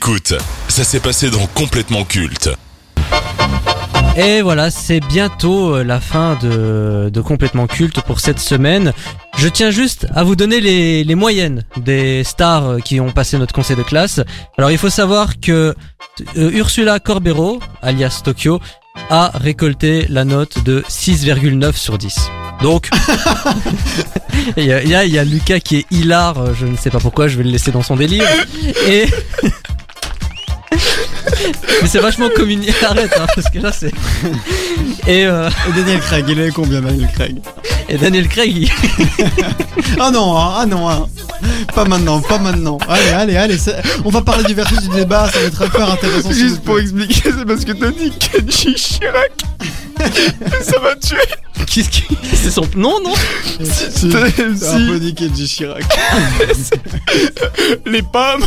Écoute, ça s'est passé dans Complètement Culte. Et voilà, c'est bientôt euh, la fin de, Complètement Culte pour cette semaine. Je tiens juste à vous donner les, moyennes des stars euh, qui ont passé notre conseil de classe. Alors il faut savoir que euh, Ursula Corbero, alias Tokyo, a récolté la note de 6,9 sur 10. Donc, il y, y a- Lucas qui est hilar, je ne sais pas pourquoi, je vais le laisser dans son délire. Et... Mais c'est vachement communiqué, arrête, hein, parce que là c'est... Et, euh, Et Daniel Craig, il est combien Daniel Craig? et Daniel Craig, il- Ah non, hein, ah non, hein. pas maintenant, pas maintenant. Allez, allez, allez, c'est- on va parler du versus du débat, ça va être hyper intéressant. Juste pour expliquer, c'est parce que t'as dit Kenji Chirac. ça m'a tué. qu'est-ce qui... C'est son... Non, non? Si, c'est un si, peu dit Kenji Chirac. les pommes.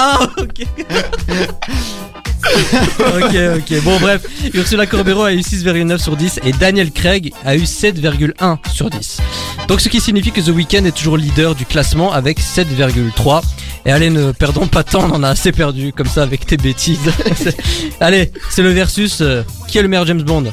Ah, ok Ok, ok, bon bref, Ursula Corbero a eu 6,9 sur 10 et Daniel Craig a eu 7,1 sur 10. Donc ce qui signifie que The Weeknd est toujours leader du classement avec 7,3. Et allez, ne perdons pas de temps, on en a assez perdu comme ça avec tes bêtises. Allez, c'est le versus. euh, qui est le meilleur James Bond?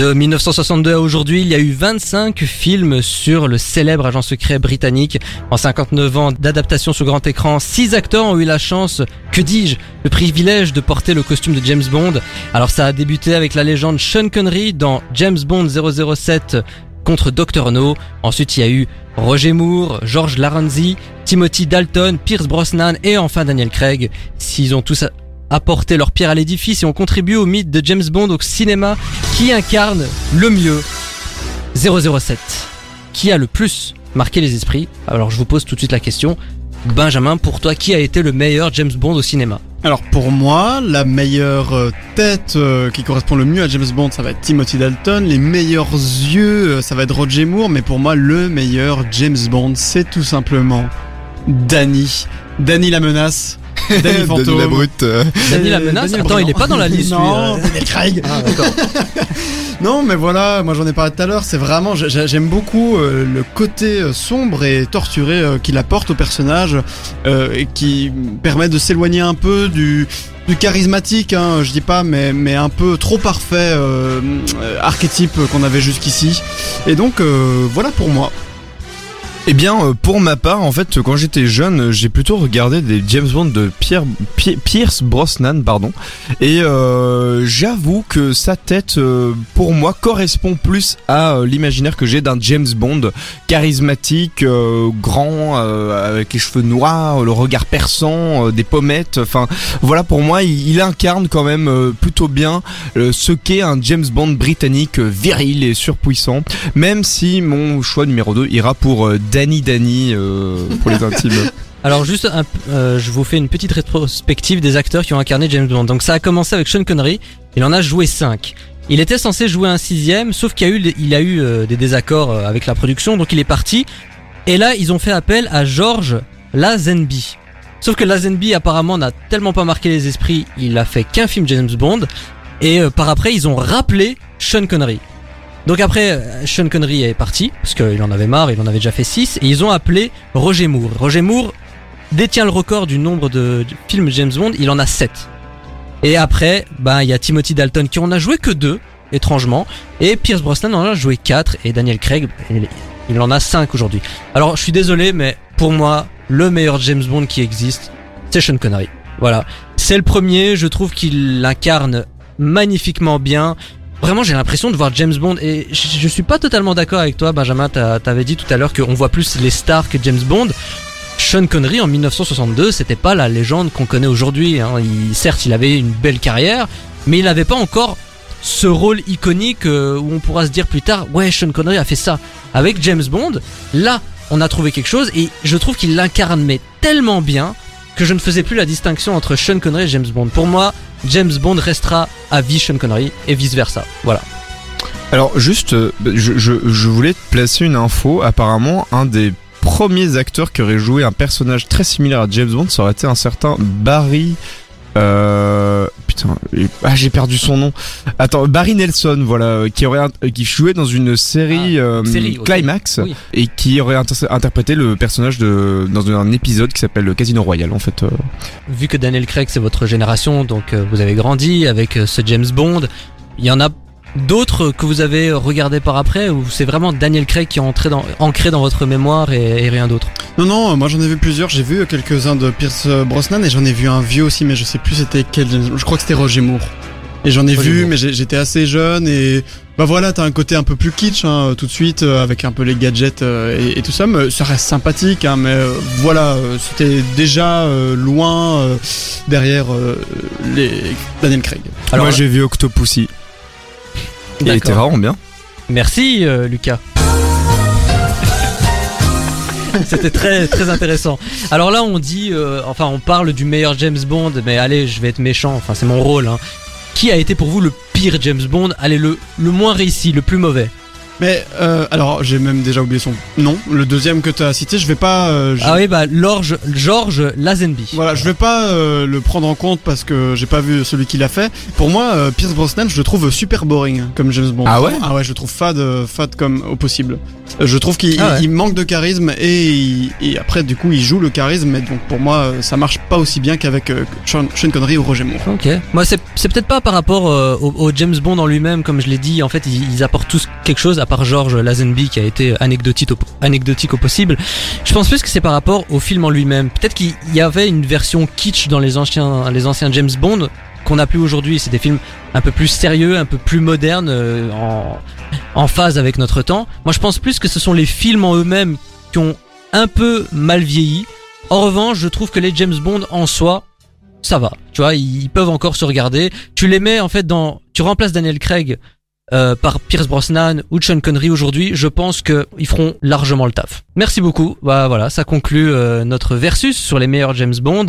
De 1962 à aujourd'hui, il y a eu 25 films sur le célèbre agent secret britannique. En 59 ans d'adaptation sur grand écran, 6 acteurs ont eu la chance, que dis-je, le privilège de porter le costume de James Bond. Alors ça a débuté avec la légende Sean Connery dans James Bond 007 contre Dr No. Ensuite, il y a eu Roger Moore, George Larenzi, Timothy Dalton, Pierce Brosnan et enfin Daniel Craig. S'ils ont tous apporté leur pierre à l'édifice et ont contribué au mythe de James Bond au cinéma qui incarne le mieux 007 Qui a le plus marqué les esprits? Alors je vous pose tout de suite la question. Benjamin, pour toi, qui a été le meilleur James Bond au cinéma? Alors pour moi, la meilleure euh, tête euh, qui correspond le mieux à James Bond, ça va être Timothy Dalton. Les meilleurs yeux, euh, ça va être Roger Moore. Mais pour moi, le meilleur James Bond, c'est tout simplement Danny. Danny la menace. Danny Fantôme. Denis la brute. euh. Daniel la Euh, menace Attends, il est pas dans la liste lui, Non, euh. Daniel Craig. Ah. Non, mais voilà, moi j'en ai parlé tout à l'heure, c'est vraiment, j'ai- j'aime beaucoup euh, le côté euh, sombre et torturé euh, qu'il apporte au personnage euh, et qui permet de s'éloigner un peu du, du charismatique, hein, je dis pas, mais, mais un peu trop parfait euh, euh, archétype qu'on avait jusqu'ici. Et donc, euh, voilà pour moi. Eh bien, euh, pour ma part, en fait, quand j'étais jeune, euh, j'ai plutôt regardé des James Bond de Pierce Brosnan, pardon. Et euh, j'avoue que sa tête, euh, pour moi, correspond plus à l'imaginaire que j'ai d'un James Bond charismatique, euh, grand, euh, avec les cheveux noirs, le regard perçant, des pommettes. Enfin, voilà, pour moi, il, incarne quand même plutôt bien ce qu'est un James Bond britannique viril et surpuissant. Même si mon choix numéro 2 ira pour Danny Danny euh, pour les intimes. Alors juste, un euh, je vous fais une petite rétrospective des acteurs qui ont incarné James Bond. Donc ça a commencé avec Sean Connery, il en a joué 5. Il était censé jouer un sixième, sauf qu'il y a eu, il a eu euh, des désaccords euh, avec la production, donc il est parti. Et là, ils ont fait appel à George Lazenby. Sauf que Lazenby apparemment n'a tellement pas marqué les esprits, il a fait qu'un film James Bond. Et euh, par après, ils ont rappelé Sean Connery. Donc après, euh, Sean Connery est parti, parce qu'il en avait marre, il en avait déjà fait 6, et ils ont appelé Roger Moore. Roger Moore détient le record du nombre de films James Bond, il en a 7. Et après, ben il y a Timothy Dalton qui en a joué que 2, étrangement, et Pierce Brosnan en a joué 4, et Daniel Craig, il, il en a 5 aujourd'hui. Alors je suis désolé, mais pour moi, le meilleur James Bond qui existe, c'est Sean Connery. Voilà. C'est le premier, je trouve qu'il l'incarne magnifiquement bien. Vraiment, j'ai l'impression de voir James Bond et je, suis pas totalement d'accord avec toi, Benjamin. T'avais dit tout à l'heure qu'on voit plus les stars que James Bond. Sean Connery en 1962, c'était pas la légende qu'on connaît aujourd'hui. Hein. Certes, il avait une belle carrière, mais il n'avait pas encore ce rôle iconique euh, où on pourra se dire plus tard, ouais, Sean Connery a fait ça. Avec James Bond, là, on a trouvé quelque chose et je trouve qu'il l'incarne mais tellement bien je ne faisais plus la distinction entre Sean Connery et James Bond. Pour moi, James Bond restera à vie Sean Connery et vice versa. Voilà. Alors juste, euh, je voulais te placer une info. Apparemment, un des premiers acteurs qui aurait joué un personnage très similaire à James Bond, ça aurait été un certain Barry. Euh, putain, ah j'ai perdu son nom. Attends, Barry Nelson, voilà, euh, qui aurait euh, qui jouait dans une série, euh, série, ok. Climax Oui. et qui aurait inter- interprété le personnage de dans un épisode qui s'appelle le Casino Royale en fait. euh. Vu que Daniel Craig c'est votre génération, donc euh, vous avez grandi avec euh, ce James Bond, il y en a d'autres que vous avez regardé par après ou c'est vraiment Daniel Craig qui est entré dans, ancré dans votre mémoire et, et rien d'autre? Non, non, moi j'en ai vu plusieurs. J'ai vu quelques-uns de Pierce Brosnan et j'en ai vu un vieux aussi, mais je sais plus c'était quel. Je crois que c'était Roger Moore. Et j'en ai Roger vu, Moore. mais j'étais assez jeune et bah voilà, t'as un côté un peu plus kitsch hein, tout de suite euh, avec un peu les gadgets euh, et, et tout ça. Mais ça reste sympathique, hein, mais euh, voilà, c'était déjà euh, loin euh, derrière euh, les Daniel Craig. Alors, Moi j'ai vu Octopussy. Il était vraiment bien. Merci euh, Lucas. C'était très très intéressant. Alors là on dit, euh, enfin on parle du meilleur James Bond, mais allez je vais être méchant, enfin c'est mon rôle. Hein. Qui a été pour vous le pire James Bond? Allez le le moins réussi, le plus mauvais. Mais euh, alors j'ai même déjà oublié son nom. Le deuxième que t'as cité, je vais pas. euh, je- Ah oui bah George George Lazenby. Voilà, je vais pas euh, le prendre en compte parce que j'ai pas vu celui qui l'a fait. Pour moi, euh, Pierce Brosnan, je le trouve super boring comme James Bond. Ah ouais? Ah ouais, je le trouve fade, euh, fade comme au possible. Euh, Je trouve qu'il Ah ouais. manque de charisme et, il- et après du coup il joue le charisme. Mais donc pour moi, ça marche pas aussi bien qu'avec euh, Sean, Sean Connery ou Roger Moore. Ok. Moi, c'est c'est peut-être pas par rapport euh, au, au James Bond en lui-même, comme je l'ai dit. En fait, ils, ils apportent tous quelque chose, à part George Lazenby qui a été anecdotique au, anecdotique au possible. Je pense plus que c'est par rapport au film en lui-même. Peut-être qu'il y avait une version kitsch dans les anciens, les anciens James Bond qu'on n'a plus aujourd'hui. C'est des films un peu plus sérieux, un peu plus modernes, euh, en, en phase avec notre temps. Moi, je pense plus que ce sont les films en eux-mêmes qui ont un peu mal vieilli. En revanche, je trouve que les James Bond en soi, ça va. Tu vois, ils peuvent encore se regarder. Tu les mets en fait dans, tu remplaces Daniel Craig euh, par Pierce Brosnan ou Sean Connery aujourd'hui. Je pense que ils feront largement le taf. Merci beaucoup. Bah voilà, ça conclut euh, notre versus sur les meilleurs James Bond.